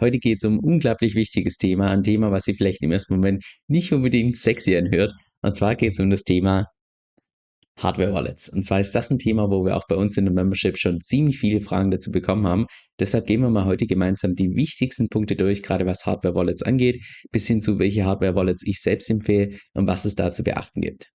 Heute geht es um ein unglaublich wichtiges Thema, ein Thema, was sich vielleicht im ersten Moment nicht unbedingt sexy anhört. Und zwar geht es um das Thema Hardware-Wallets. Und zwar ist das ein Thema, wo wir auch bei uns in der Membership schon ziemlich viele Fragen dazu bekommen haben. Deshalb gehen wir mal heute gemeinsam die wichtigsten Punkte durch, gerade was Hardware-Wallets angeht, bis hin zu welche Hardware-Wallets ich selbst empfehle und was es da zu beachten gibt.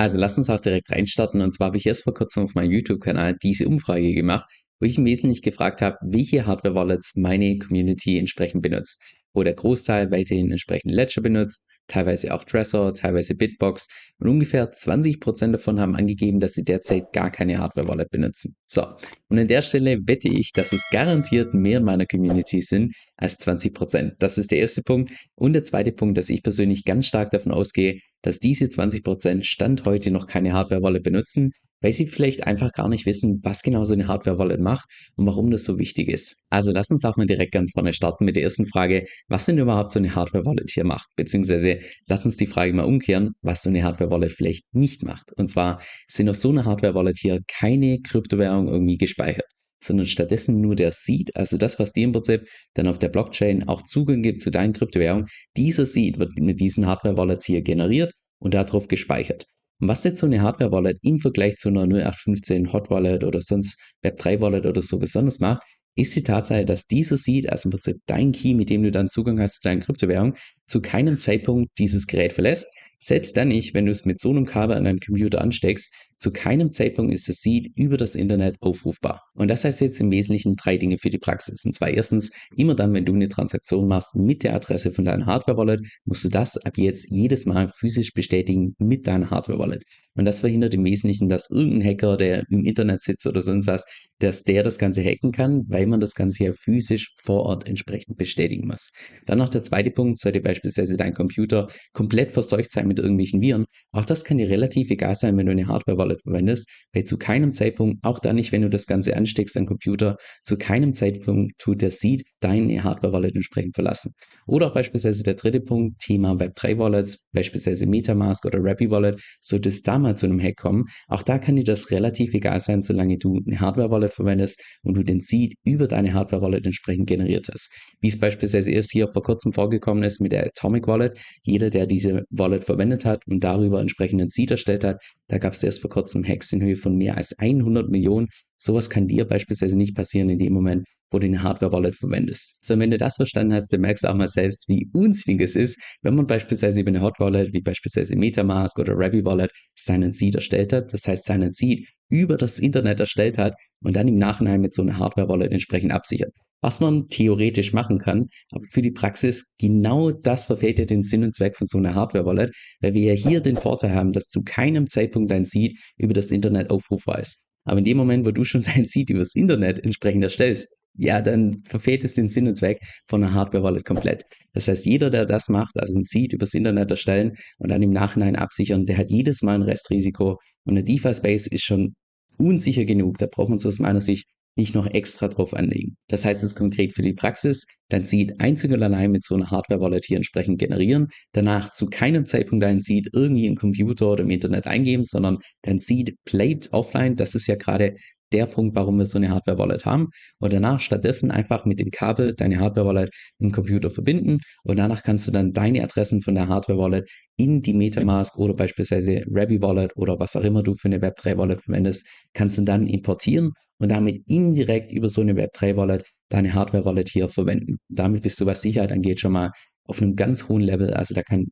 Also lass uns auch direkt reinstarten. Und zwar habe ich erst vor kurzem auf meinem YouTube-Kanal diese Umfrage gemacht, wo ich im Wesentlichen gefragt habe, welche Hardware-Wallets meine Community entsprechend benutzt wo der Großteil weiterhin entsprechend Ledger benutzt, teilweise auch Trezor, teilweise Bitbox und ungefähr 20% davon haben angegeben, dass sie derzeit gar keine Hardware-Wallet benutzen. So, und an der Stelle wette ich, dass es garantiert mehr in meiner Community sind als 20%. Das ist der erste Punkt. Und der zweite Punkt, dass ich persönlich ganz stark davon ausgehe, dass diese 20% Stand heute noch keine Hardware-Wallet benutzen, weil sie vielleicht einfach gar nicht wissen, was genau so eine Hardware-Wallet macht und warum das so wichtig ist. Also lass uns auch mal direkt ganz vorne starten mit der ersten Frage, was denn überhaupt so eine Hardware-Wallet hier macht, beziehungsweise lass uns die Frage mal umkehren, was so eine Hardware-Wallet vielleicht nicht macht. Und zwar sind auf so einer Hardware-Wallet hier keine Kryptowährung irgendwie gespeichert sondern stattdessen nur der Seed, also das, was dir im Prinzip dann auf der Blockchain auch Zugang gibt zu deinen Kryptowährungen. Dieser Seed wird mit diesen Hardware-Wallets hier generiert und darauf gespeichert. Und was jetzt so eine Hardware-Wallet im Vergleich zu einer 0815 Hot Wallet oder sonst Web3 Wallet oder so besonders macht, ist die Tatsache, dass dieser Seed, also im Prinzip dein Key, mit dem du dann Zugang hast zu deiner Kryptowährung, zu keinem Zeitpunkt dieses Gerät verlässt, selbst dann nicht, wenn du es mit so einem Kabel an deinem Computer ansteckst, zu keinem Zeitpunkt ist das Seed über das Internet aufrufbar. Und das heißt jetzt im Wesentlichen drei Dinge für die Praxis. Und zwar erstens, immer dann, wenn du eine Transaktion machst mit der Adresse von deiner Hardware-Wallet, musst du das ab jetzt jedes Mal physisch bestätigen mit deiner Hardware-Wallet. Und das verhindert im Wesentlichen, dass irgendein Hacker, der im Internet sitzt oder sonst was, dass der das Ganze hacken kann, weil man das Ganze ja physisch vor Ort entsprechend bestätigen muss. Dann noch der zweite Punkt, sollte beispielsweise dein Computer komplett verseucht sein mit irgendwelchen Viren. Auch das kann dir relativ egal sein, wenn du eine Hardware-Wallet verwendest, weil zu keinem Zeitpunkt, auch dann nicht, wenn du das Ganze ansteckst am Computer, zu keinem Zeitpunkt tut der Seed deine Hardware-Wallet entsprechend verlassen. Oder auch beispielsweise der dritte Punkt, Thema Web3-Wallets, beispielsweise Metamask oder Rappi Wallet, sollte es da mal zu einem Hack kommen. Auch da kann dir das relativ egal sein, solange du eine Hardware-Wallet verwendest und du den Seed über deine Hardware-Wallet entsprechend generiert hast. Wie es beispielsweise erst hier vor kurzem vorgekommen ist mit der Atomic Wallet. Jeder, der diese Wallet verwendet, verwendet hat und darüber entsprechenden Seed erstellt hat. Da gab es erst vor kurzem Hacks in Höhe von mehr als 100 Millionen. Sowas kann dir beispielsweise nicht passieren in dem Moment, wo du eine Hardware-Wallet verwendest. So, wenn du das verstanden hast, dann merkst du auch mal selbst, wie unsinnig es ist, wenn man beispielsweise über eine Hot Wallet, wie beispielsweise Metamask oder Rabby Wallet, seinen Seed erstellt hat. Das heißt, seinen Seed über das Internet erstellt hat und dann im Nachhinein mit so einer Hardware-Wallet entsprechend absichert was man theoretisch machen kann, aber für die Praxis genau das verfehlt ja den Sinn und Zweck von so einer Hardware-Wallet, weil wir ja hier den Vorteil haben, dass zu keinem Zeitpunkt dein Seed über das Internet aufrufbar ist. Aber in dem Moment, wo du schon dein Seed übers Internet entsprechend erstellst, ja, dann verfehlt es den Sinn und Zweck von einer Hardware-Wallet komplett. Das heißt, jeder, der das macht, also ein Seed übers Internet erstellen und dann im Nachhinein absichern, der hat jedes Mal ein Restrisiko. Und eine DeFi-Space ist schon unsicher genug. Da braucht man es aus meiner Sicht nicht noch extra drauf anlegen. Das heißt es konkret für die Praxis, dein Seed einzig und allein mit so einer Hardware-Wallet hier entsprechend generieren, danach zu keinem Zeitpunkt dein Seed irgendwie im Computer oder im Internet eingeben, sondern dein Seed bleibt offline. Das ist ja gerade der Punkt, warum wir so eine Hardware-Wallet haben. Und danach stattdessen einfach mit dem Kabel deine Hardware-Wallet im Computer verbinden. Und danach kannst du dann deine Adressen von der Hardware-Wallet in die Metamask oder beispielsweise Rabby Wallet oder was auch immer du für eine Web3-Wallet verwendest, kannst du dann importieren und damit indirekt über so eine Web3-Wallet deine Hardware-Wallet hier verwenden. Damit bist du, was Sicherheit angeht, schon mal auf einem ganz hohen Level. Also da kann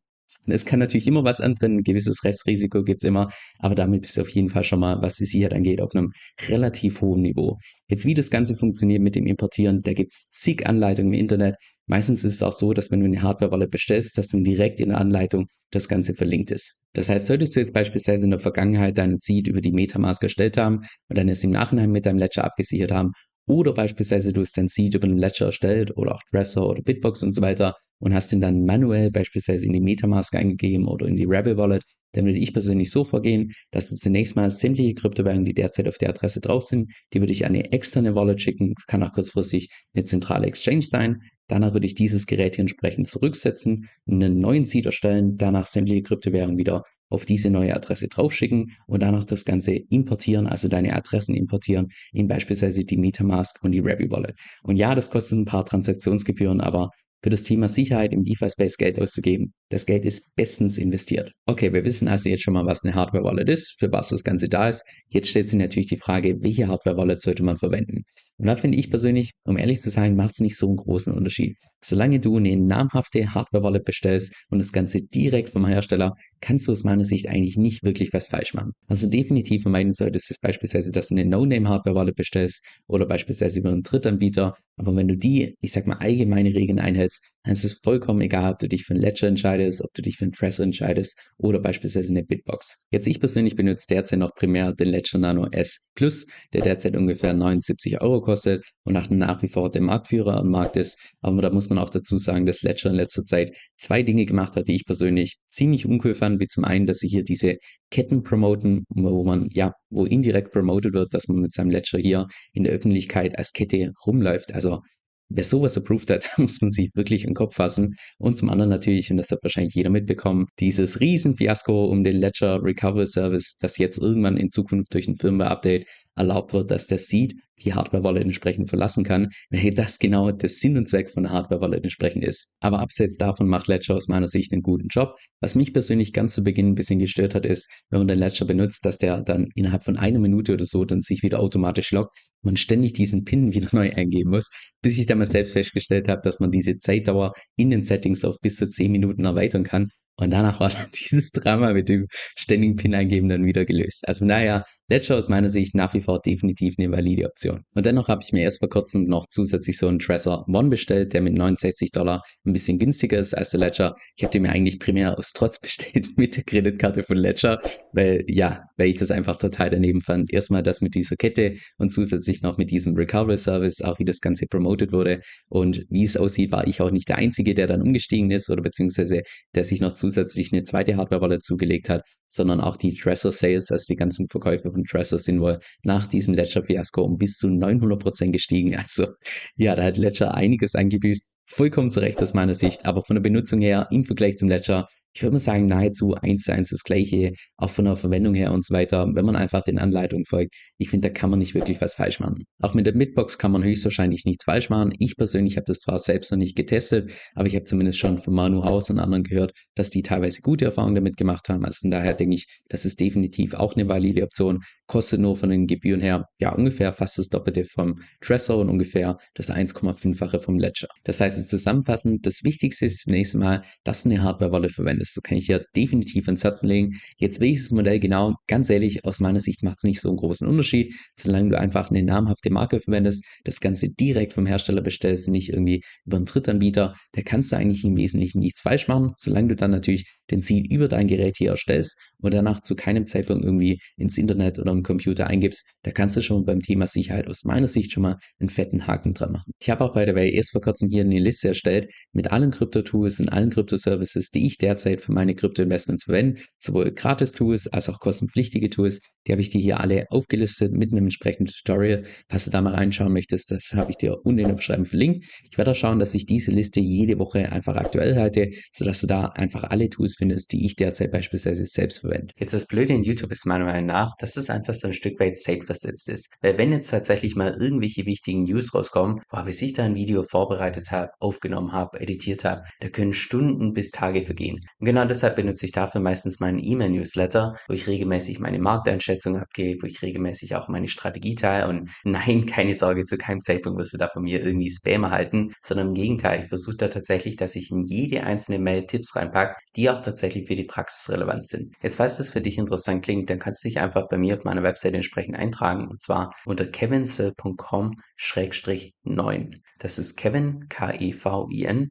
es kann natürlich immer was anbrennen, ein gewisses Restrisiko gibt's immer, aber damit bist du auf jeden Fall schon mal, was die Sicherheit angeht, auf einem relativ hohen Niveau. Jetzt, wie das Ganze funktioniert mit dem Importieren, da gibt's zig Anleitungen im Internet. Meistens ist es auch so, dass wenn du eine Hardware-Wallet bestellst, dass dann direkt in der Anleitung das Ganze verlinkt ist. Das heißt, solltest du jetzt beispielsweise in der Vergangenheit deinen Seed über die Metamask erstellt haben und dann es im Nachhinein mit deinem Ledger abgesichert haben oder beispielsweise du hast dein Seed über einen Ledger erstellt oder auch Dresser oder Bitbox und so weiter und hast den dann manuell beispielsweise in die Metamask eingegeben oder in die Rebel Wallet, dann würde ich persönlich so vorgehen, dass du zunächst mal sämtliche Kryptowährungen, die derzeit auf der Adresse drauf sind, die würde ich an eine externe Wallet schicken. Es kann auch kurzfristig eine zentrale Exchange sein. Danach würde ich dieses Gerät hier entsprechend zurücksetzen, einen neuen Seed erstellen, danach sämtliche Kryptowährungen wieder auf diese neue Adresse draufschicken und danach das Ganze importieren, also deine Adressen importieren in beispielsweise die Metamask und die Rabi Wallet. Und ja, das kostet ein paar Transaktionsgebühren, aber für das Thema Sicherheit im DeFi-Space Geld auszugeben. Das Geld ist bestens investiert. Okay, wir wissen also jetzt schon mal, was eine Hardware-Wallet ist, für was das Ganze da ist. Jetzt stellt sich natürlich die Frage, welche Hardware-Wallet sollte man verwenden? Und da finde ich persönlich, um ehrlich zu sein, macht es nicht so einen großen Unterschied. Solange du eine namhafte Hardware-Wallet bestellst und das Ganze direkt vom Hersteller, kannst du aus meiner Sicht eigentlich nicht wirklich was falsch machen. Also definitiv vermeiden solltest du beispielsweise, dass du eine No-Name-Hardware-Wallet bestellst oder beispielsweise über einen Drittanbieter. Aber wenn du die, ich sag mal, allgemeine Regeln einhältst, dann ist es vollkommen egal, ob du dich für ein Ledger entscheidest, ob du dich für ein Trezor entscheidest oder beispielsweise eine Bitbox. Jetzt ich persönlich benutze derzeit noch primär den Ledger Nano S Plus, der derzeit ungefähr 79 Euro kostet und nach wie vor der Marktführer am Markt ist. Aber da muss man auch dazu sagen, dass Ledger in letzter Zeit zwei Dinge gemacht hat, die ich persönlich ziemlich uncool fand, wie zum einen, dass sie hier diese Ketten promoten, wo man, ja, wo indirekt promotet wird, dass man mit seinem Ledger hier in der Öffentlichkeit als Kette rumläuft. Also wer sowas approved hat, muss man sich wirklich im Kopf fassen. Und zum anderen natürlich, und das hat wahrscheinlich jeder mitbekommen, dieses Riesenfiasko um den Ledger Recovery Service, das jetzt irgendwann in Zukunft durch ein Firmware-Update erlaubt wird, dass der Seed die Hardware-Wallet entsprechend verlassen kann, weil das genau der Sinn und Zweck von der Hardware-Wallet entsprechend ist. Aber abseits davon macht Ledger aus meiner Sicht einen guten Job. Was mich persönlich ganz zu Beginn ein bisschen gestört hat, ist, wenn man den Ledger benutzt, dass der dann innerhalb von einer Minute oder so dann sich wieder automatisch lockt, man ständig diesen PIN wieder neu eingeben muss, bis ich dann mal selbst festgestellt habe, dass man diese Zeitdauer in den Settings auf bis zu 10 Minuten erweitern kann. Und danach war dann dieses Drama mit dem ständigen PIN eingeben dann wieder gelöst. Also naja, Ledger aus meiner Sicht nach wie vor definitiv eine valide Option. Und dennoch habe ich mir erst vor kurzem noch zusätzlich so einen Trezor One bestellt, der mit 69 Dollar ein bisschen günstiger ist als der Ledger. Ich habe den mir eigentlich primär aus Trotz bestellt mit der Kreditkarte von Ledger, weil ja, weil ich das einfach total daneben fand. Erstmal das mit dieser Kette und zusätzlich noch mit diesem Recovery Service, auch wie das Ganze promoted wurde. Und wie es aussieht, war ich auch nicht der Einzige, der dann umgestiegen ist oder beziehungsweise der sich noch zusätzlich eine zweite Hardware-Wallet zugelegt hat, sondern auch die Trezor Sales, also die ganzen Verkäufe von Trezor sind wohl nach diesem Ledger-Fiasko um bis zu 900% gestiegen. Also ja, da hat Ledger einiges eingebüßt. Vollkommen zu Recht aus meiner Sicht, aber von der Benutzung her im Vergleich zum Ledger ich würde mal sagen, nahezu eins zu eins das gleiche, auch von der Verwendung her und so weiter, wenn man einfach den Anleitungen folgt. Ich finde, da kann man nicht wirklich was falsch machen. Auch mit der Midbox kann man höchstwahrscheinlich nichts falsch machen. Ich persönlich habe das zwar selbst noch nicht getestet, aber ich habe zumindest schon von Manu Haus und anderen gehört, dass die teilweise gute Erfahrungen damit gemacht haben. Also von daher denke ich, das ist definitiv auch eine valide Option. Kostet nur von den Gebühren her, ja, ungefähr fast das Doppelte vom Trezor und ungefähr das 1,5-fache vom Ledger. Das heißt, zusammenfassend, das Wichtigste ist zunächst einmal, dass eine Hardware-Wallet verwendest ist. So kann ich ja definitiv ins Herzen legen. Jetzt welches Modell genau, ganz ehrlich, aus meiner Sicht macht es nicht so einen großen Unterschied, solange du einfach eine namhafte Marke verwendest, das Ganze direkt vom Hersteller bestellst, nicht irgendwie über einen Drittanbieter, da kannst du eigentlich im Wesentlichen nichts falsch machen, solange du dann natürlich den Seed über dein Gerät hier erstellst und danach zu keinem Zeitpunkt irgendwie ins Internet oder im Computer eingibst, da kannst du schon beim Thema Sicherheit aus meiner Sicht schon mal einen fetten Haken dran machen. Ich habe auch bei der Way erst vor kurzem hier eine Liste erstellt mit allen Krypto-Tools und allen Krypto-Services, die ich derzeit für meine Krypto-Investments verwende, sowohl Gratis-Tools als auch kostenpflichtige Tools. Die habe ich dir hier alle aufgelistet mit einem entsprechenden Tutorial. Falls du da mal reinschauen möchtest, das habe ich dir unten in der Beschreibung verlinkt. Ich werde auch schauen, dass ich diese Liste jede Woche einfach aktuell halte, sodass du da einfach alle Tools findest, die ich derzeit beispielsweise selbst verwende. Jetzt das Blöde in YouTube ist meiner Meinung nach, dass es einfach so ein Stück weit safe versetzt ist. Weil wenn jetzt tatsächlich mal irgendwelche wichtigen News rauskommen, bis ich da ein Video vorbereitet habe, aufgenommen habe, editiert habe, da können Stunden bis Tage vergehen. Und genau deshalb benutze ich dafür meistens meinen E-Mail-Newsletter, wo ich regelmäßig meine Markteinschätzung abgebe, wo ich regelmäßig auch meine Strategie teile und nein, keine Sorge, zu keinem Zeitpunkt wirst du da von mir irgendwie Spam erhalten, sondern im Gegenteil, ich versuche da tatsächlich, dass ich in jede einzelne Mail Tipps reinpacke, die auch tatsächlich für die Praxis relevant sind. Jetzt, falls das für dich interessant klingt, dann kannst du dich einfach bei mir auf meiner Webseite entsprechend eintragen und zwar unter kevinsoe.com-9. Das ist Kevin, K-E-V-I-N,